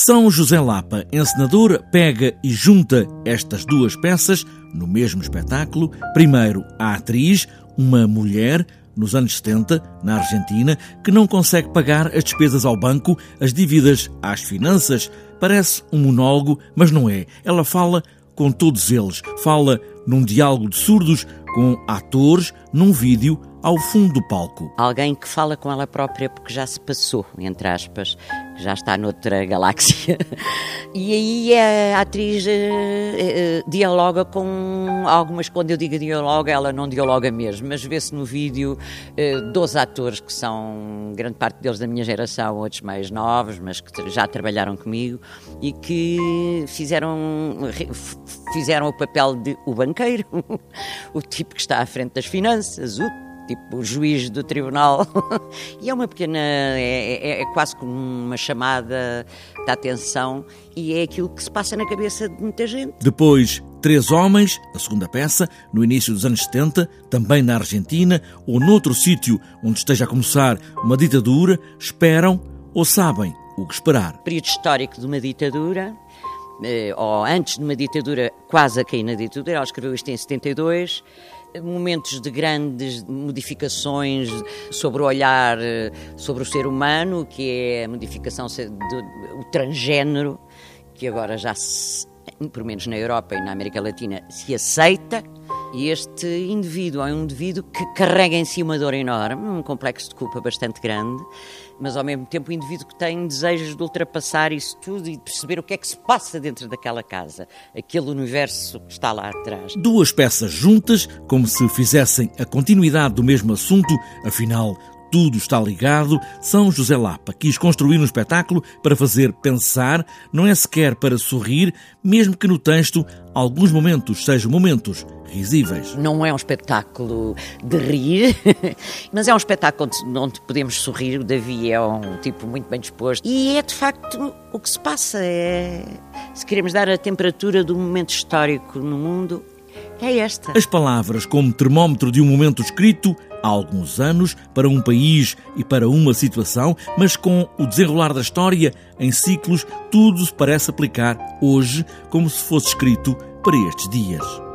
São José Lapa, encenador, pega e junta estas duas peças no mesmo espetáculo. Primeiro, a atriz, uma mulher, nos anos 70, na Argentina, que não consegue pagar as despesas ao banco, as dívidas às finanças. Parece um monólogo, mas não é. Ela fala com todos eles. Fala num diálogo de surdos com atores, num vídeo ao fundo do palco. Alguém que fala com ela própria porque já se passou, entre aspas, já está noutra galáxia. E aí a atriz uh, dialoga com algumas, quando eu digo dialoga, ela não dialoga mesmo, mas vê-se no vídeo uh, 12 atores que são, grande parte deles da minha geração, outros mais novos, mas que já trabalharam comigo e que fizeram, fizeram o papel de o banqueiro, o tipo que está à frente das finanças, o tipo o juiz do tribunal. e é uma pequena, é, é, é, quase como uma chamada de atenção e é aquilo que se passa na cabeça de muita gente. Depois, Três Homens, a segunda peça, no início dos anos 70, também na Argentina ou noutro sítio onde esteja a começar uma ditadura, esperam ou sabem o que esperar. Período histórico de uma ditadura, ou antes de uma ditadura, quase a cair na ditadura, ela escreveu isto em 72 momentos de grandes modificações sobre o olhar eh, sobre o ser humano, que é a modificação do transgênero, que agora já se, pelo menos na Europa e na América Latina, se aceita. E este indivíduo é um indivíduo que carrega em si uma dor enorme, um complexo de culpa bastante grande, mas ao mesmo tempo um indivíduo que tem desejos de ultrapassar isso tudo e de perceber o que é que se passa dentro daquela casa, aquele universo que está lá atrás. Duas peças juntas, como se fizessem a continuidade do mesmo assunto, afinal, tudo está ligado. São José Lapa quis construir um espetáculo para fazer pensar, não é sequer para sorrir, mesmo que no texto alguns momentos sejam momentos risíveis. Não é um espetáculo de rir, mas é um espetáculo onde, podemos sorrir. O Davi é um tipo muito bem disposto e é de facto o que se passa. É, se queremos dar a temperatura do momento histórico no mundo, é esta. As palavras como termómetro de um momento escrito há alguns anos para um país e para uma situação, mas com o desenrolar da história em ciclos, tudo se parece aplicar hoje como se fosse escrito para estes dias.